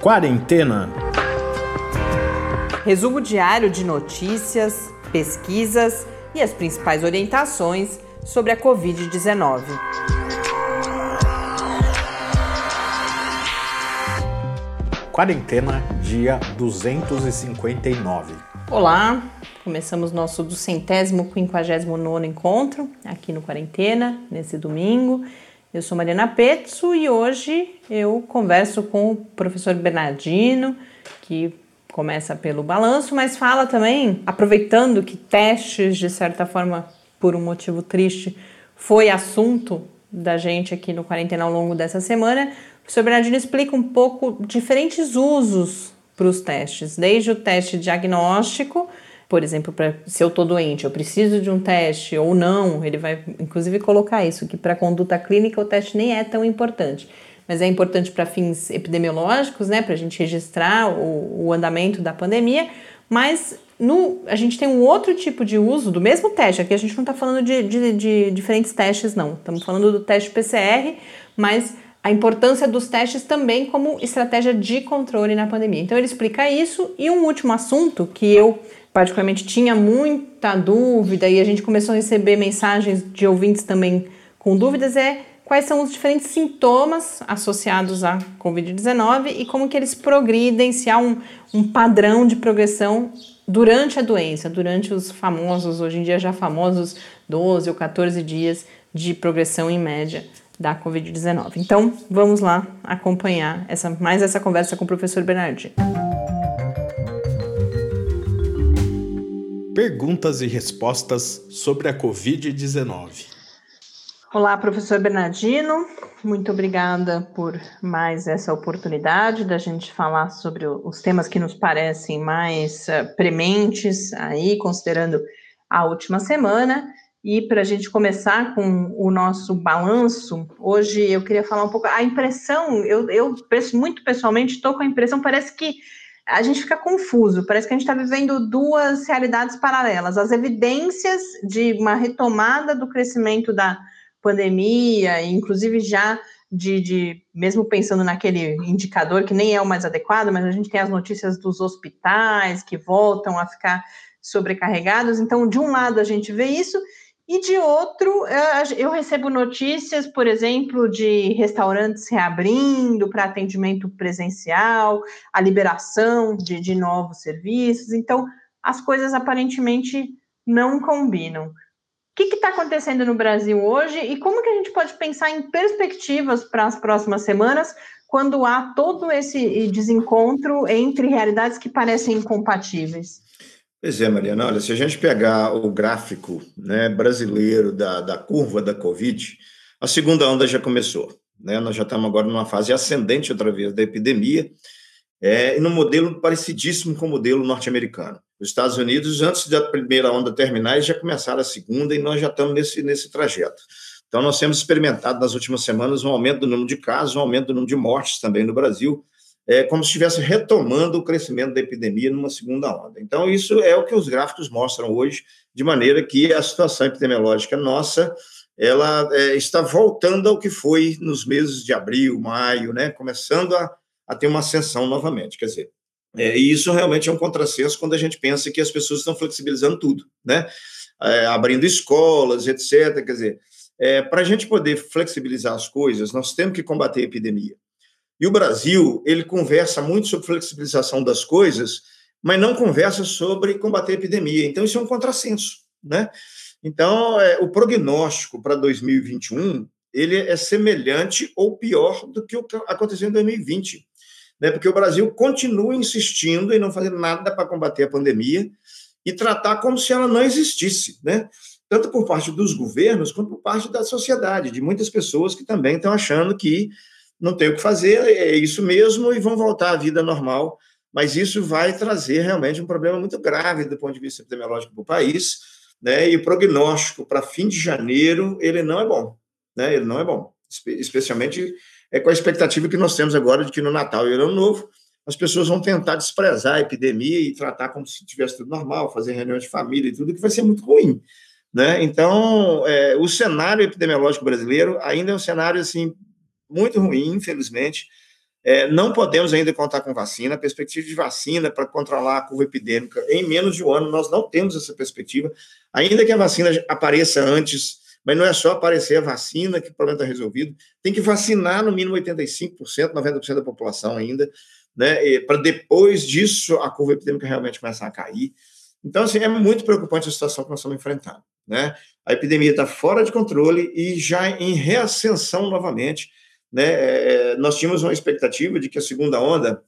Quarentena. Resumo diário de notícias, pesquisas e as principais orientações sobre a Covid-19. Quarentena, dia 259. Olá, começamos nosso do centésimo quinquagésimo nono encontro aqui no Quarentena, nesse domingo. Eu sou Mariana Petzo e hoje eu converso com o professor Bernardino, que começa pelo balanço, mas fala também, aproveitando que testes, de certa forma, por um motivo triste, foi assunto da gente aqui no Quarentena ao longo dessa semana. O professor Bernardino explica um pouco diferentes usos para os testes, desde o teste diagnóstico, por exemplo, pra, se eu estou doente, eu preciso de um teste ou não, ele vai inclusive colocar isso, que para conduta clínica o teste nem é tão importante, mas é importante para fins epidemiológicos, né, para a gente registrar o, o andamento da pandemia, mas no, a gente tem um outro tipo de uso do mesmo teste, aqui a gente não está falando de, de, de diferentes testes, não, estamos falando do teste PCR, mas a importância dos testes também como estratégia de controle na pandemia. Então ele explica isso. E um último assunto que eu particularmente tinha muita dúvida e a gente começou a receber mensagens de ouvintes também com dúvidas é quais são os diferentes sintomas associados à Covid-19 e como que eles progridem, se há um, um padrão de progressão durante a doença, durante os famosos, hoje em dia já famosos 12 ou 14 dias de progressão em média da Covid-19. Então, vamos lá acompanhar essa, mais essa conversa com o professor Bernardino. Perguntas e respostas sobre a Covid-19. Olá, professor Bernardino. Muito obrigada por mais essa oportunidade da gente falar sobre os temas que nos parecem mais uh, prementes aí, considerando a última semana. E para a gente começar com o nosso balanço, hoje eu queria falar um pouco. A impressão, eu, eu muito pessoalmente estou com a impressão, parece que a gente fica confuso, parece que a gente está vivendo duas realidades paralelas. As evidências de uma retomada do crescimento da pandemia, inclusive já de, de, mesmo pensando naquele indicador que nem é o mais adequado, mas a gente tem as notícias dos hospitais que voltam a ficar sobrecarregados. Então, de um lado a gente vê isso, e de outro, eu recebo notícias, por exemplo, de restaurantes reabrindo para atendimento presencial, a liberação de, de novos serviços. Então, as coisas aparentemente não combinam. O que está acontecendo no Brasil hoje e como que a gente pode pensar em perspectivas para as próximas semanas quando há todo esse desencontro entre realidades que parecem incompatíveis? Pois é, Mariana. Olha, se a gente pegar o gráfico né, brasileiro da, da curva da Covid, a segunda onda já começou. Né? Nós já estamos agora numa fase ascendente outra vez da epidemia, é, e num modelo parecidíssimo com o modelo norte-americano. Os Estados Unidos, antes da primeira onda terminar, já começaram a segunda e nós já estamos nesse, nesse trajeto. Então, nós temos experimentado nas últimas semanas um aumento do número de casos, um aumento do número de mortes também no Brasil, é como se estivesse retomando o crescimento da epidemia numa segunda onda. Então, isso é o que os gráficos mostram hoje, de maneira que a situação epidemiológica nossa ela é, está voltando ao que foi nos meses de abril, maio, né, começando a, a ter uma ascensão novamente. Quer dizer, é, e isso realmente é um contrassenso quando a gente pensa que as pessoas estão flexibilizando tudo, né? É, abrindo escolas, etc. Quer dizer, é, para a gente poder flexibilizar as coisas, nós temos que combater a epidemia. E o Brasil, ele conversa muito sobre flexibilização das coisas, mas não conversa sobre combater a epidemia. Então, isso é um contrassenso, né? Então, é, o prognóstico para 2021, ele é semelhante ou pior do que o que aconteceu em 2020, né? Porque o Brasil continua insistindo em não fazer nada para combater a pandemia e tratar como se ela não existisse, né? Tanto por parte dos governos quanto por parte da sociedade, de muitas pessoas que também estão achando que não tem o que fazer, é isso mesmo, e vão voltar à vida normal. Mas isso vai trazer realmente um problema muito grave do ponto de vista epidemiológico para o país, né? E o prognóstico para fim de janeiro, ele não é bom, né? Ele não é bom, especialmente é com a expectativa que nós temos agora de que no Natal e Ano Novo as pessoas vão tentar desprezar a epidemia e tratar como se tivesse tudo normal, fazer reuniões de família e tudo, que vai ser muito ruim. Né? Então, é, o cenário epidemiológico brasileiro ainda é um cenário assim muito ruim, infelizmente. É, não podemos ainda contar com vacina, a perspectiva de vacina para controlar a curva epidêmica em menos de um ano, nós não temos essa perspectiva, ainda que a vacina apareça antes, mas não é só aparecer a vacina que o problema está resolvido, tem que vacinar no mínimo 85%, 90% da população ainda, né, para depois disso a curva epidêmica realmente começar a cair. Então, assim, é muito preocupante a situação que nós estamos enfrentando, né? A epidemia está fora de controle e já em reascensão novamente, né? É, é, nós tínhamos uma expectativa de que a segunda onda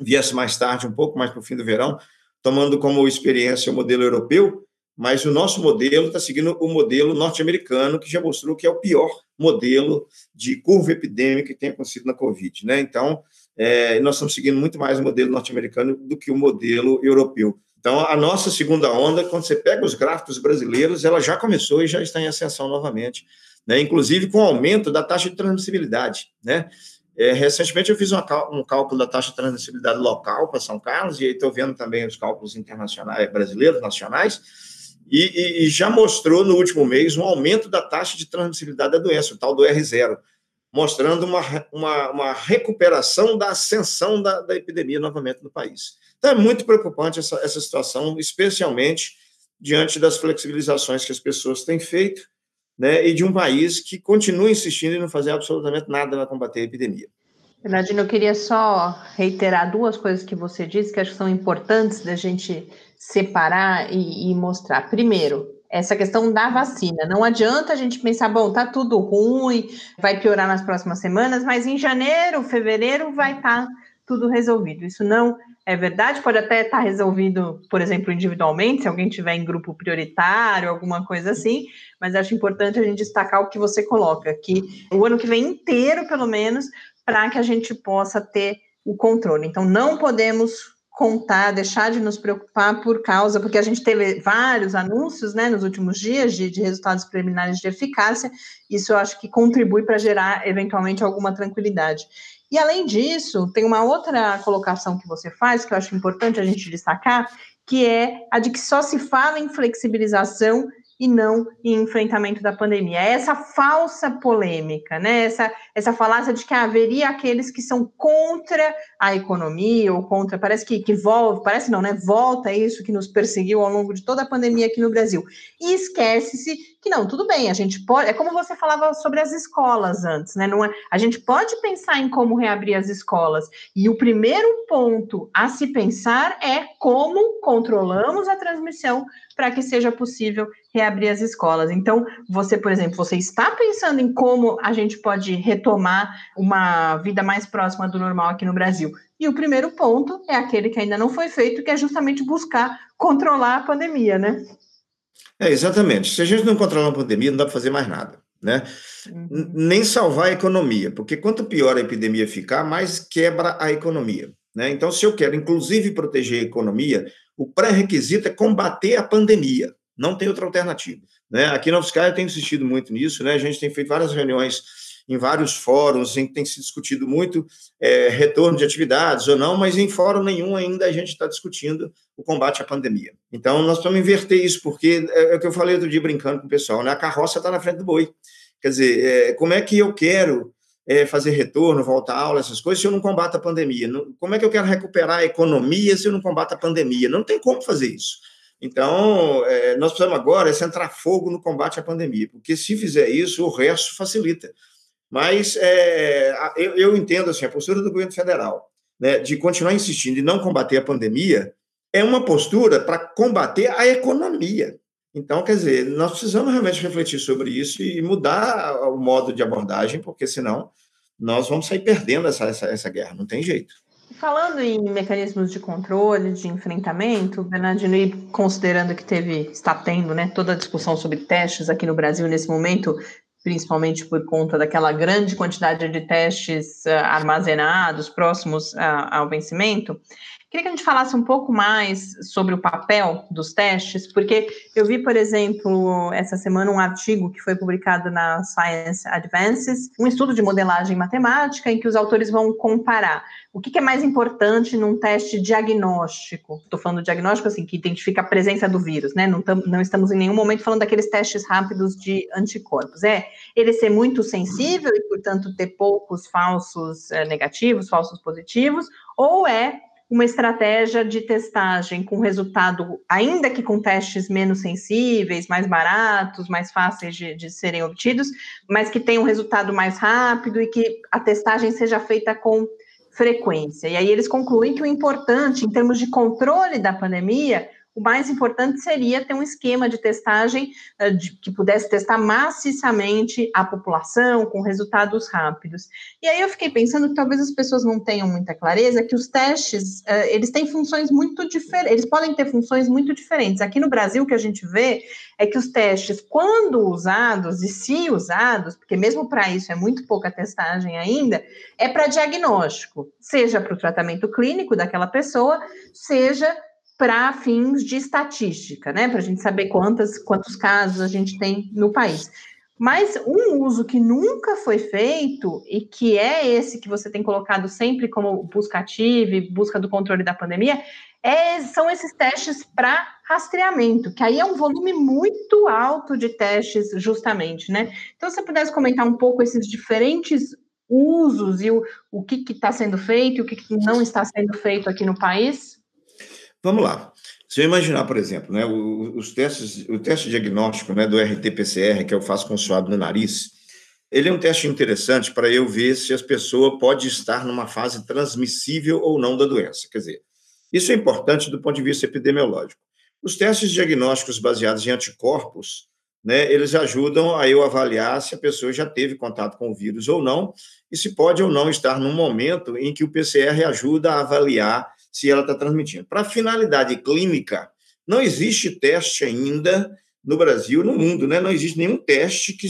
viesse mais tarde, um pouco mais para o fim do verão, tomando como experiência o modelo europeu, mas o nosso modelo está seguindo o modelo norte-americano, que já mostrou que é o pior modelo de curva epidêmica que tem acontecido na Covid. Né? Então, é, nós estamos seguindo muito mais o modelo norte-americano do que o modelo europeu. Então, a nossa segunda onda, quando você pega os gráficos brasileiros, ela já começou e já está em ascensão novamente, né? inclusive com o aumento da taxa de transmissibilidade. Né? É, recentemente eu fiz um cálculo da taxa de transmissibilidade local para São Carlos, e aí estou vendo também os cálculos internacionais, brasileiros, nacionais, e, e, e, já mostrou no último mês um aumento da taxa de transmissibilidade da doença, o tal do R0, mostrando uma, uma, uma recuperação da ascensão da, da, epidemia novamente no país. Então é muito preocupante essa, essa situação, especialmente diante das flexibilizações que as pessoas têm feito, né, e de um país que continua insistindo em não fazer absolutamente nada para combater a epidemia. Bernardino, eu queria só reiterar duas coisas que você disse que acho que são importantes da gente separar e, e, mostrar. Primeiro, essa questão da vacina. Não adianta a gente pensar, bom, tá tudo ruim, vai piorar nas próximas semanas, mas em janeiro, fevereiro vai estar tá tudo resolvido. Isso não é verdade, pode até estar tá resolvido, por exemplo, individualmente, se alguém tiver em grupo prioritário, alguma coisa assim, mas acho importante a gente destacar o que você coloca, que o ano que vem inteiro, pelo menos, para que a gente possa ter o controle. Então, não podemos contar, deixar de nos preocupar por causa, porque a gente teve vários anúncios né, nos últimos dias de, de resultados preliminares de eficácia, isso eu acho que contribui para gerar eventualmente alguma tranquilidade. E além disso, tem uma outra colocação que você faz, que eu acho importante a gente destacar, que é a de que só se fala em flexibilização e não em enfrentamento da pandemia. É essa falsa polêmica, né? Essa, essa falácia de que haveria aqueles que são contra a economia ou contra, parece que, que volta, parece não, né? Volta isso que nos perseguiu ao longo de toda a pandemia aqui no Brasil. E esquece-se que não, tudo bem, a gente pode, é como você falava sobre as escolas antes, né? Não é, a gente pode pensar em como reabrir as escolas. E o primeiro ponto a se pensar é como controlamos a transmissão para que seja possível reabrir as escolas. Então, você, por exemplo, você está pensando em como a gente pode retomar uma vida mais próxima do normal aqui no Brasil. E o primeiro ponto é aquele que ainda não foi feito, que é justamente buscar controlar a pandemia, né? É, exatamente. Se a gente não controlar a pandemia, não dá para fazer mais nada. Né? Uhum. Nem salvar a economia, porque quanto pior a epidemia ficar, mais quebra a economia. Né? Então, se eu quero, inclusive, proteger a economia, o pré-requisito é combater a pandemia. Não tem outra alternativa. Né? Aqui na UFSCar eu tenho insistido muito nisso, né? a gente tem feito várias reuniões em vários fóruns em que tem se discutido muito é, retorno de atividades ou não, mas em fórum nenhum ainda a gente está discutindo o combate à pandemia. Então, nós precisamos inverter isso, porque é, é o que eu falei outro dia brincando com o pessoal, né? a carroça está na frente do boi. Quer dizer, é, como é que eu quero é, fazer retorno, voltar à aula, essas coisas, se eu não combato a pandemia? Como é que eu quero recuperar a economia se eu não combato a pandemia? Não tem como fazer isso. Então, é, nós precisamos agora é centrar fogo no combate à pandemia, porque se fizer isso, o resto facilita. Mas é, eu, eu, entendo assim, a postura do governo federal né, de continuar insistindo em não combater a pandemia é uma postura para combater a economia. Então, quer dizer, nós precisamos realmente refletir sobre isso e mudar o modo de abordagem, porque senão nós vamos sair perdendo essa, essa, essa guerra, não tem jeito. Falando em mecanismos de controle, de enfrentamento, Bernardino, e considerando que teve, está tendo né, toda a discussão sobre testes aqui no Brasil nesse momento, principalmente por conta daquela grande quantidade de testes uh, armazenados próximos uh, ao vencimento. Queria que a gente falasse um pouco mais sobre o papel dos testes, porque eu vi, por exemplo, essa semana um artigo que foi publicado na Science Advances, um estudo de modelagem matemática em que os autores vão comparar o que, é mais importante num teste diagnóstico. Estou falando diagnóstico assim, que identifica a presença do vírus, né? Não, tam, não estamos em nenhum momento falando daqueles testes rápidos de anticorpos. É ele ser muito sensível e, portanto, ter poucos falsos é, negativos, falsos positivos, ou é uma estratégia de testagem com resultado, ainda que com testes menos sensíveis, mais baratos, mais fáceis de, de, serem obtidos, mas que tenha um resultado mais rápido e que a testagem seja feita com frequência. E aí eles concluem que o importante, em termos de controle da pandemia, o mais importante seria ter um esquema de testagem uh, de, que pudesse testar maciçamente a população com resultados rápidos. E aí eu fiquei pensando que talvez as pessoas não tenham muita clareza que os testes, uh, eles têm funções muito diferentes, eles podem ter funções muito diferentes. Aqui no Brasil, o que a gente vê é que os testes, quando usados e se usados, porque mesmo para isso é muito pouca testagem ainda, é para diagnóstico, seja para o tratamento clínico daquela pessoa, seja para fins de estatística, né? Para a gente saber quantas, quantos casos a gente tem no país. Mas um uso que nunca foi feito e que é esse que você tem colocado sempre como busca ativa e busca do controle da pandemia, é, são esses testes para rastreamento, que aí é um volume muito alto de testes, justamente, né? Então, se você pudesse comentar um pouco esses diferentes usos e o, o que está sendo feito e o que, que não está sendo feito aqui no país. Vamos lá. Se eu imaginar, por exemplo, né, os testes, o teste diagnóstico né, do RT-PCR, que eu faço com suado no nariz, ele é um teste interessante para eu ver se as pessoas pode estar numa fase transmissível ou não da doença. Quer dizer, isso é importante do ponto de vista epidemiológico. Os testes diagnósticos baseados em anticorpos, né, eles ajudam a eu avaliar se a pessoa já teve contato com o vírus ou não, e se pode ou não estar num momento em que o PCR ajuda a avaliar se ela está transmitindo. Para finalidade clínica, não existe teste ainda no Brasil, no mundo, né? Não existe nenhum teste que,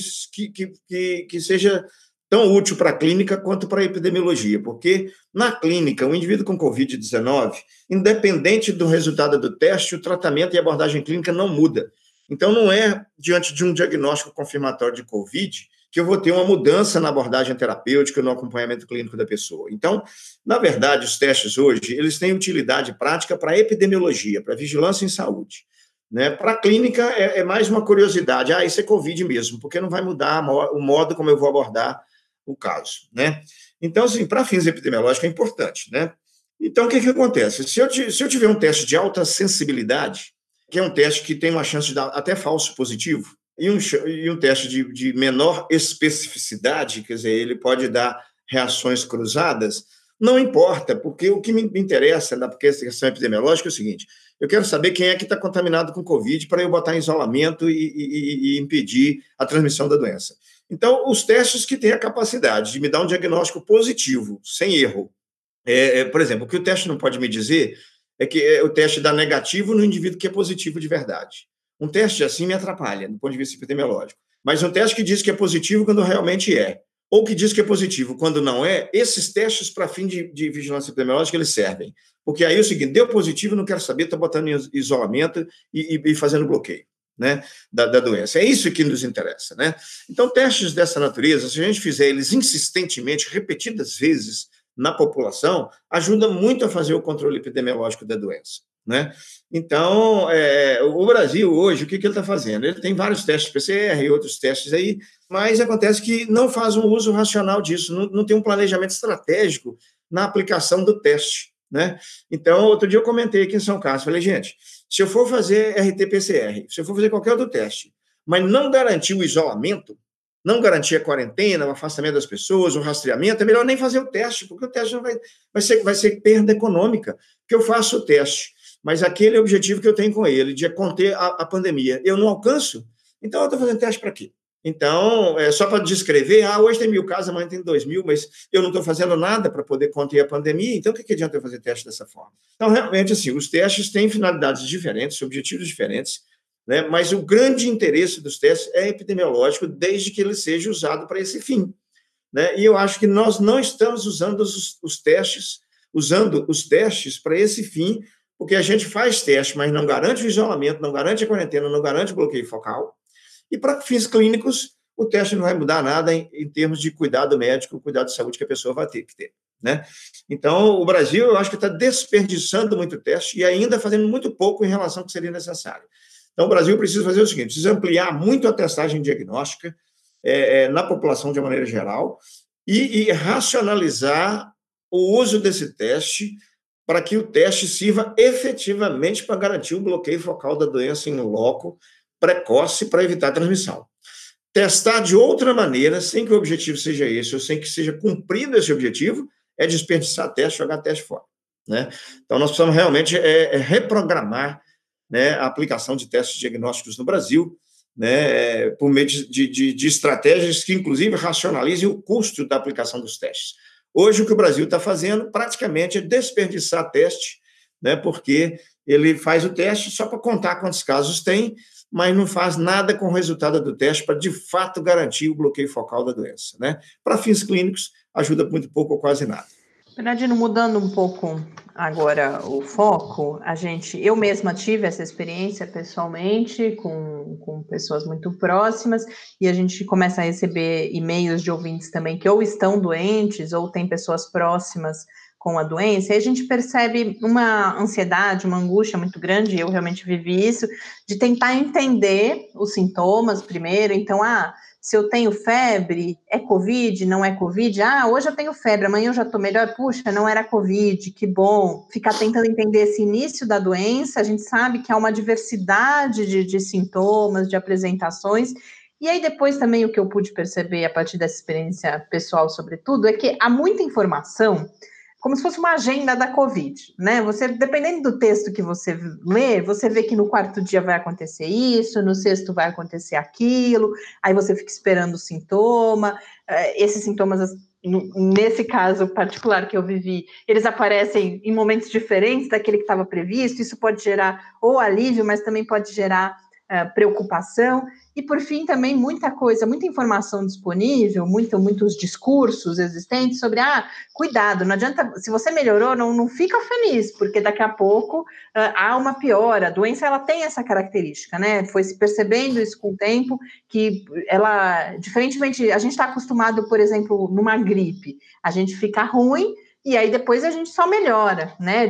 que, que, que seja tão útil para a clínica quanto para a epidemiologia, porque na clínica, o indivíduo com Covid-19, independente do resultado do teste, o tratamento e abordagem clínica não muda. Então, não é diante de um diagnóstico confirmatório de Covid que eu vou ter uma mudança na abordagem terapêutica, no acompanhamento clínico da pessoa. Então, na verdade, os testes hoje, eles têm utilidade prática para epidemiologia, para vigilância em saúde. Né? Para a clínica, é, é, mais uma curiosidade. Ah, isso é Covid mesmo, porque não vai mudar o modo como eu vou abordar o caso. Né? Então, assim, para fins epidemiológicos é importante. Né? Então, o que, que acontece? Se eu, se eu tiver um teste de alta sensibilidade, que é um teste que tem uma chance de dar até falso positivo, e um, e um teste de, de menor especificidade, quer dizer, ele pode dar reações cruzadas, não importa, porque o que me interessa na questão epidemiológica é o seguinte: eu quero saber quem é que está contaminado com Covid para eu botar em isolamento e, e, e, impedir a transmissão da doença. Então, os testes que têm a capacidade de me dar um diagnóstico positivo, sem erro. É, é, por exemplo, o que o teste não pode me dizer é que é, o teste dá negativo no indivíduo que é positivo de verdade. Um teste assim me atrapalha, do ponto de vista epidemiológico. Mas um teste que diz que é positivo quando realmente é, ou que diz que é positivo quando não é, esses testes, para fim de, de, vigilância epidemiológica, eles servem. Porque aí é o seguinte: deu positivo, não quero saber, estou botando em isolamento e, e, e fazendo bloqueio. Né, da, da, doença. É isso que nos interessa. Né? Então, testes dessa natureza, se a gente fizer eles insistentemente, repetidas vezes na população, ajuda muito a fazer o controle epidemiológico da doença. Né? Então, é, o Brasil hoje, o que, que ele está fazendo? Ele tem vários testes PCR e outros testes aí, mas acontece que não faz um uso racional disso, não, não tem um planejamento estratégico na aplicação do teste. Né? Então, outro dia eu comentei aqui em São Carlos, falei, gente, se eu for fazer RT-PCR, se eu for fazer qualquer outro teste, mas não garantir o isolamento, não garantir a quarentena, o afastamento das pessoas, o rastreamento, é melhor nem fazer o teste, porque o teste vai, vai, ser, vai ser perda econômica, porque eu faço o teste mas aquele é o objetivo que eu tenho com ele, de conter a, a pandemia. Eu não alcanço, então eu estou fazendo teste para quê? Então, é só para descrever, ah, hoje tem mil casos, amanhã tem dois mil, mas eu não estou fazendo nada para poder conter a pandemia, então o que, que adianta eu fazer teste dessa forma? Então, realmente, assim, os testes têm finalidades diferentes, objetivos diferentes, né? mas o grande interesse dos testes é epidemiológico, desde que ele seja usado para esse fim. Né? E eu acho que nós não estamos usando os, os testes usando os testes para esse fim, porque a gente faz teste, mas não garante o isolamento, não garante a quarentena, não garante o bloqueio focal. E para fins clínicos, o teste não vai mudar nada em, em, termos de cuidado médico, cuidado de saúde que a pessoa vai ter que ter. Né? Então, o Brasil, eu acho que está desperdiçando muito teste e ainda fazendo muito pouco em relação ao que seria necessário. Então, o Brasil precisa fazer o seguinte: precisa ampliar muito a testagem diagnóstica é, é, na população de uma maneira geral e, e racionalizar o uso desse teste para que o teste sirva efetivamente para garantir o bloqueio focal da doença em loco precoce para evitar a transmissão. Testar de outra maneira, sem que o objetivo seja esse, ou sem que seja cumprido esse objetivo, é desperdiçar teste, jogar teste fora. Né? Então, nós precisamos realmente é, é reprogramar né, a aplicação de testes diagnósticos no Brasil, né, é, por meio de, de, de estratégias que, inclusive, racionalizem o custo da aplicação dos testes. Hoje, o que o Brasil está fazendo praticamente é desperdiçar teste, né, porque ele faz o teste só para contar quantos casos tem, mas não faz nada com o resultado do teste para, de fato, garantir o bloqueio focal da doença. Né? Para fins clínicos, ajuda muito pouco ou quase nada. Bernardino, mudando um pouco agora o foco, a gente, eu mesma tive essa experiência pessoalmente com, com pessoas muito próximas e a gente começa a receber e-mails de ouvintes também que ou estão doentes ou tem pessoas próximas com a doença, e a gente percebe uma ansiedade, uma angústia muito grande, eu realmente vivi isso, de tentar entender os sintomas primeiro, então, ah, se eu tenho febre, é Covid, não é Covid? Ah, hoje eu tenho febre, amanhã eu já estou melhor. Puxa, não era Covid, que bom. Ficar tentando entender esse início da doença, a gente sabe que há uma diversidade de, de sintomas, de apresentações. E aí, depois também o que eu pude perceber a partir dessa experiência pessoal, sobretudo, é que há muita informação como se fosse uma agenda da Covid, né? Você, dependendo do texto que você lê, você vê que no quarto dia vai acontecer isso, no sexto vai acontecer aquilo, aí você fica esperando o sintoma, eh, esses sintomas, nesse caso particular que eu vivi, eles aparecem em momentos diferentes daquele que estava previsto, isso pode gerar ou alívio, mas também pode gerar uh, preocupação. E, por fim, também muita coisa, muita informação disponível, muito, muitos discursos existentes sobre, ah, cuidado, não adianta, se você melhorou, não, não fica feliz, porque daqui a pouco uh, há uma piora. A doença, ela tem essa característica, né? Foi se percebendo isso com o tempo, que ela, diferentemente, a gente está acostumado, por exemplo, numa gripe, a gente fica ruim, e aí depois a gente só melhora, né?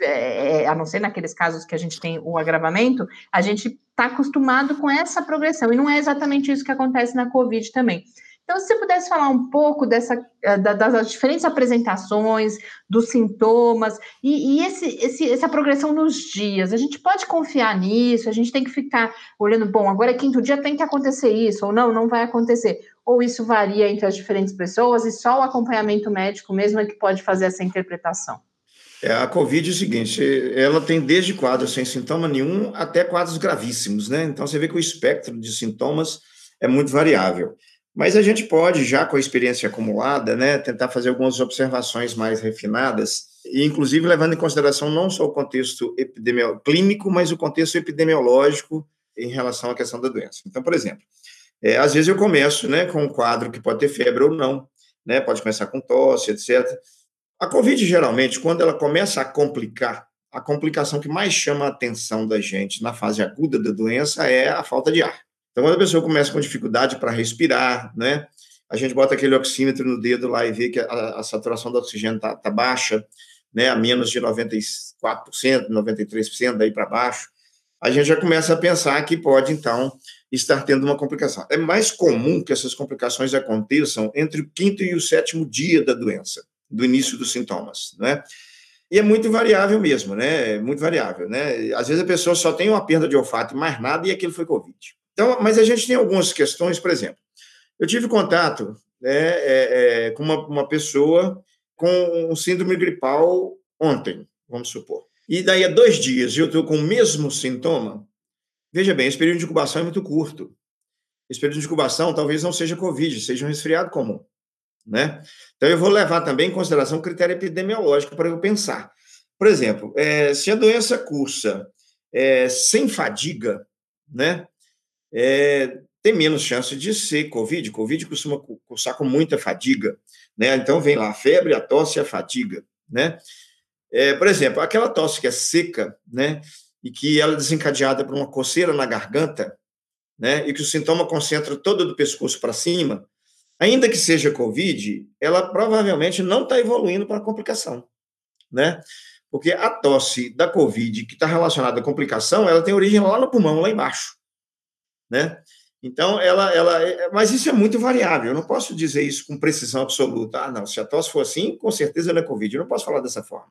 É, é, a não ser naqueles casos que a gente tem o agravamento, a gente está acostumado com essa progressão, e não é exatamente isso que acontece na Covid também. Então, se você pudesse falar um pouco dessa, eh, das diferentes apresentações, dos sintomas e, e esse, esse, essa progressão nos dias, a gente pode confiar nisso? A gente tem que ficar olhando, bom, agora é quinto dia, tem que acontecer isso, ou não, não vai acontecer. Ou isso varia entre as diferentes pessoas e só o acompanhamento médico mesmo é que pode fazer essa interpretação? É, a Covid é o seguinte, ela tem desde quadros sem sintoma nenhum até quadros gravíssimos, né? Então você vê que o espectro de sintomas é muito variável. Mas a gente pode, já com a experiência acumulada, né, tentar fazer algumas observações mais refinadas, e inclusive levando em consideração não só o contexto clínico, mas o contexto epidemiológico em relação à questão da doença. Então, por exemplo, é, às vezes eu começo né, com um quadro que pode ter febre ou não, né, pode começar com tosse, etc. A Covid, geralmente, quando ela começa a complicar, a complicação que mais chama a atenção da gente na fase aguda da doença é a falta de ar. Então, quando a pessoa começa com dificuldade para respirar, né? A gente bota aquele oxímetro no dedo lá e vê que a, a saturação do oxigênio está tá baixa, né? A menos de 94%, 93%, daí para baixo. A gente já começa a pensar que pode, então, estar tendo uma complicação. É mais comum que essas complicações aconteçam entre o quinto e o sétimo dia da doença, do início dos sintomas, né? E é muito variável mesmo, né? É muito variável, né? Às vezes a pessoa só tem uma perda de olfato e mais nada e aquilo foi Covid. Então, mas a gente tem algumas questões, por exemplo, eu tive contato né, é, é, com uma, uma pessoa com um síndrome gripal ontem, vamos supor. E daí a dois dias eu estou com o mesmo sintoma. Veja bem, esse período de incubação é muito curto. Esse período de incubação talvez não seja Covid, seja um resfriado comum. Né? Então, eu vou levar também em consideração o critério epidemiológico para eu pensar. Por exemplo, é, se a doença cursa é, sem fadiga, né? É, tem menos chance de ser Covid. Covid costuma cursar com muita fadiga, né? Então vem lá a febre, a tosse e a fadiga, né? É, por exemplo, aquela tosse que é seca, né? E que ela é desencadeada por uma coceira na garganta, né? E que o sintoma concentra todo do pescoço para cima, ainda que seja COVID, ela provavelmente não está evoluindo para complicação, né? Porque a tosse da COVID, que está relacionada à complicação, ela tem origem lá no pulmão, lá embaixo, né? Então, ela, ela, é, mas isso é muito variável. Eu não posso dizer isso com precisão absoluta. Ah, não, se a tosse for assim, com certeza não é Covid. Eu não posso falar dessa forma,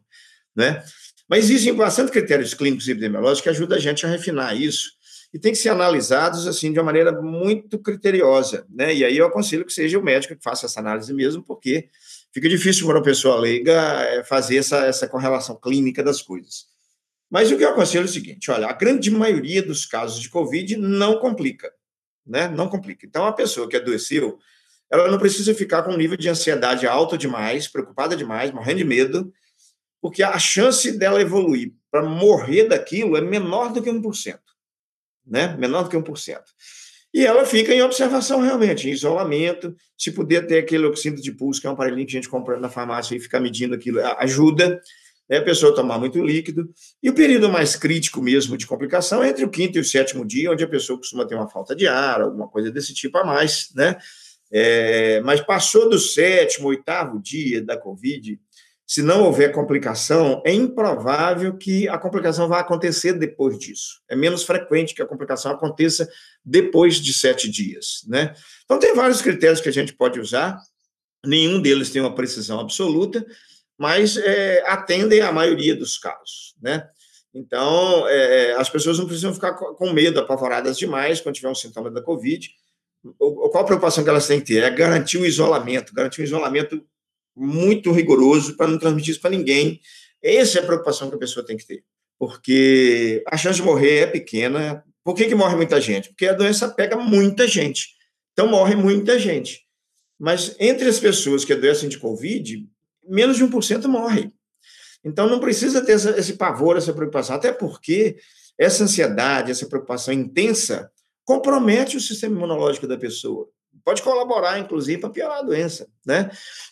né? Mas existem bastante critérios clínicos e epidemiológicos que ajudam a gente a refinar isso e tem que ser analisados assim de uma maneira muito criteriosa, né? E aí eu aconselho que seja o médico que faça essa análise mesmo, porque fica difícil para uma pessoa leiga eh, fazer essa, essa correlação clínica das coisas. Mas o que eu aconselho é o seguinte: olha, a grande maioria dos casos de Covid não complica né? Não complica. Então, a pessoa que adoeceu, ela não precisa ficar com um nível de ansiedade alto demais, preocupada demais, morrendo de medo, porque a chance dela evoluir para morrer daquilo é menor do que 1%, né? Menor do que 1%. E ela fica em observação realmente, em isolamento. Se puder ter aquele oxímetro de pulso, que é um aparelhinho que a gente compra na farmácia e ficar medindo aquilo, ajuda né, a pessoa tomar muito líquido. E o período mais crítico mesmo de complicação é entre o quinto e o sétimo dia, onde a pessoa costuma ter uma falta de ar, alguma coisa desse tipo a mais, né? É, mas passou do sétimo, oitavo dia da Covid, se não houver complicação, é improvável que a complicação vá acontecer depois disso. É menos frequente que a complicação aconteça depois de sete dias, né? Então, tem vários critérios que a gente pode usar, nenhum deles tem uma precisão absoluta, mas é, atendem a maioria dos casos, né? Então, é, as pessoas não precisam ficar com medo, apavoradas demais quando tiver um sintoma da Covid. O, qual a preocupação que elas têm que ter? É garantir o isolamento, garantir um isolamento muito rigoroso para não transmitir isso para ninguém. Essa é a preocupação que a pessoa tem que ter, porque a chance de morrer é pequena. Por que, que morre muita gente? Porque a doença pega muita gente. Então, morre muita gente. Mas entre as pessoas que adoecem de Covid, menos de 1% morre. Então, não precisa ter esse pavor, essa preocupação, até porque essa ansiedade, essa preocupação intensa compromete o sistema imunológico da pessoa. Pode colaborar, inclusive, para piorar a doença, né?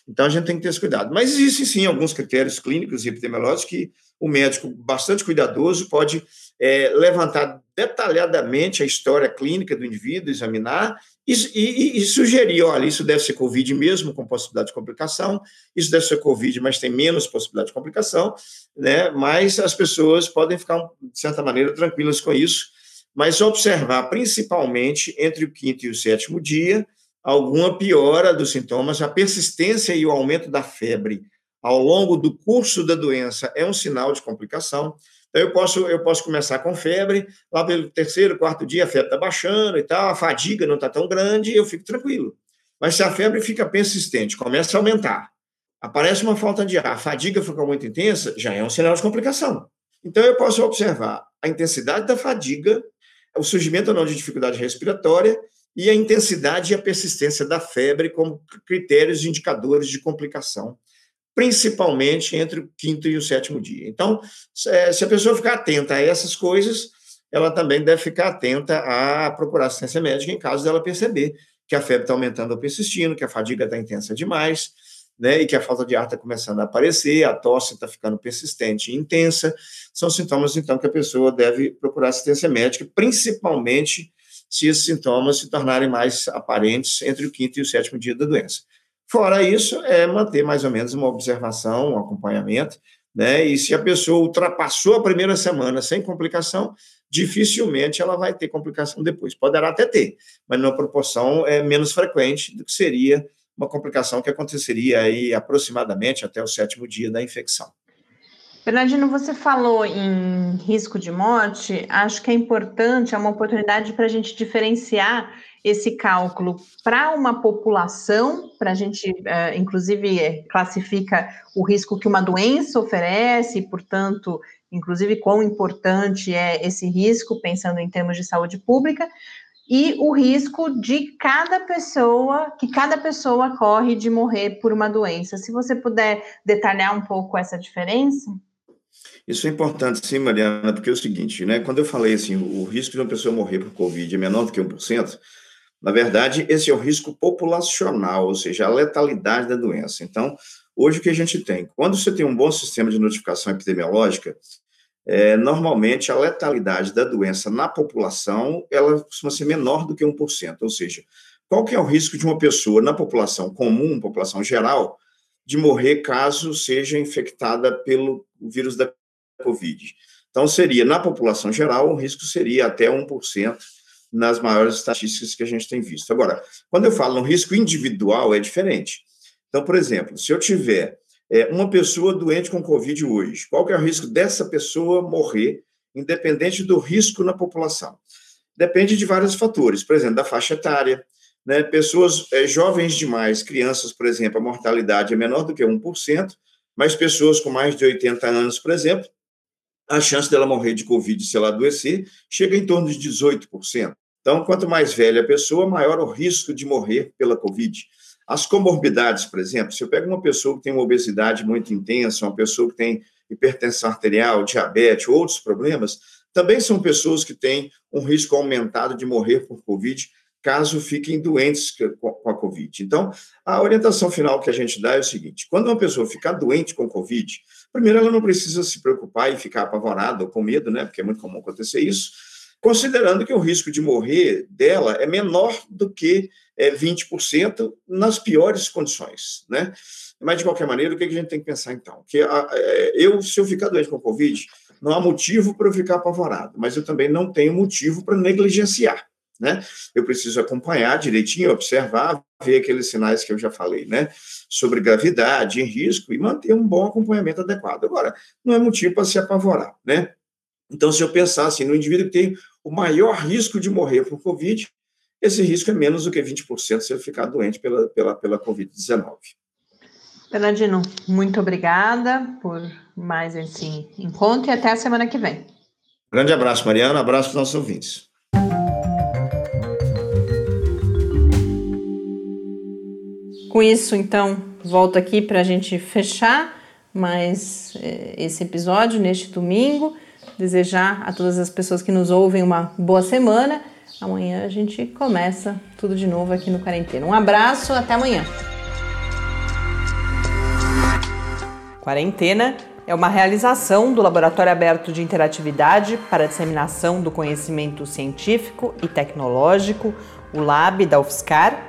Então, a gente tem que ter esse cuidado. Mas existem, sim, alguns critérios clínicos e epidemiológicos que o médico, bastante cuidadoso, pode é, levantar detalhadamente a história clínica do indivíduo, examinar e, e, e, sugerir, olha, isso deve ser Covid mesmo, com possibilidade de complicação, isso deve ser Covid, mas tem menos possibilidade de complicação, né? Mas as pessoas podem ficar, de certa maneira, tranquilas com isso, mas observar, principalmente entre o quinto e o sétimo dia, alguma piora dos sintomas, a persistência e o aumento da febre ao longo do curso da doença é um sinal de complicação. Então, eu posso, eu posso começar com febre, lá pelo terceiro, quarto dia, a febre está baixando e tal, a fadiga não está tão grande, eu fico tranquilo. Mas se a febre fica persistente, começa a aumentar, aparece uma falta de ar, a fadiga fica muito intensa, já é um sinal de complicação. Então, eu posso observar a intensidade da fadiga, o surgimento ou não de dificuldade respiratória e a intensidade e a persistência da febre como critérios indicadores de complicação principalmente entre o quinto e o sétimo dia. Então, se a pessoa ficar atenta a essas coisas, ela também deve ficar atenta a procurar assistência médica em caso dela perceber que a febre está aumentando ou persistindo, que a fadiga está intensa demais, né, e que a falta de ar está começando a aparecer, a tosse está ficando persistente e intensa, são sintomas, então, que a pessoa deve procurar assistência médica, principalmente se esses sintomas se tornarem mais aparentes entre o quinto e o sétimo dia da doença. Fora isso, é manter mais ou menos uma observação, um acompanhamento, né? E se a pessoa ultrapassou a primeira semana sem complicação, dificilmente ela vai ter complicação depois. Poderá até ter, mas numa proporção é menos frequente do que seria uma complicação que aconteceria aí aproximadamente até o sétimo dia da infecção. Bernardino, você falou em risco de morte. Acho que é importante, é uma oportunidade para a gente diferenciar esse cálculo para uma população, para a gente, uh, inclusive, é, classifica o risco que uma doença oferece, portanto, inclusive, quão importante é esse risco, pensando em termos de saúde pública, e o risco de cada pessoa, que cada pessoa corre de morrer por uma doença. Se você puder detalhar um pouco essa diferença. Isso é importante, sim, Mariana, porque é o seguinte, né? Quando eu falei assim, o risco de uma pessoa morrer por Covid é menor do que 1%, na verdade, esse é o risco populacional, ou seja, a letalidade da doença. Então, Hoje, o que a gente tem? Quando você tem um bom sistema de notificação epidemiológica, é, normalmente a letalidade da doença na população ela costuma ser menor do que 1%. Ou seja, qual que é o risco de uma pessoa na população comum, população geral, de morrer caso seja infectada pelo vírus da Covid? Então, seria, na população geral, o risco seria até 1% nas maiores estatísticas que a gente tem visto. Agora, quando eu falo no risco individual, é diferente. Então, por exemplo, se eu tiver é, uma pessoa doente com Covid hoje, qual é o risco dessa pessoa morrer, independente do risco na população? Depende de vários fatores, por exemplo, da faixa etária, né? pessoas é, jovens demais, crianças, por exemplo, a mortalidade é menor do que 1%, mas pessoas com mais de 80 anos, por exemplo, a chance dela morrer de Covid se ela adoecer chega em torno de 18%. Então, quanto mais velha a pessoa, maior o risco de morrer pela Covid. As comorbidades, por exemplo, se eu pego uma pessoa que tem uma obesidade muito intensa, uma pessoa que tem hipertensão arterial, diabetes, outros problemas, também são pessoas que têm um risco aumentado de morrer por Covid, caso fiquem doentes com a Covid. Então, a orientação final que a gente dá é o seguinte: quando uma pessoa ficar doente com Covid, primeiro ela não precisa se preocupar e ficar apavorada ou com medo, né? Porque é muito comum acontecer isso considerando que o risco de morrer dela é menor do que é, 20% nas piores condições, né? Mas, de qualquer maneira, o que a gente tem que pensar, então? Que é, eu, se eu ficar doente com Covid, não há motivo para eu ficar apavorado, mas eu também não tenho motivo para negligenciar, né? Eu preciso acompanhar direitinho, observar, ver aqueles sinais que eu já falei, né? Sobre gravidade, risco e manter um bom acompanhamento adequado. Agora, não é motivo para se apavorar, né? Então, se eu pensar assim, no indivíduo que tem o maior risco de morrer por Covid, esse risco é menos do que 20% se ele ficar doente pela, pela, pela Covid-19. Bernardino, muito obrigada por mais esse encontro e até a semana que vem. Grande abraço, Mariana. Abraço para os nossos ouvintes. Com isso, então, volto aqui para a gente fechar mais eh, esse episódio neste domingo desejar a todas as pessoas que nos ouvem uma boa semana. Amanhã a gente começa tudo de novo aqui no Quarentena. Um abraço, até amanhã. Quarentena é uma realização do Laboratório Aberto de Interatividade para Disseminação do Conhecimento Científico e Tecnológico, o LAB da UFSCar,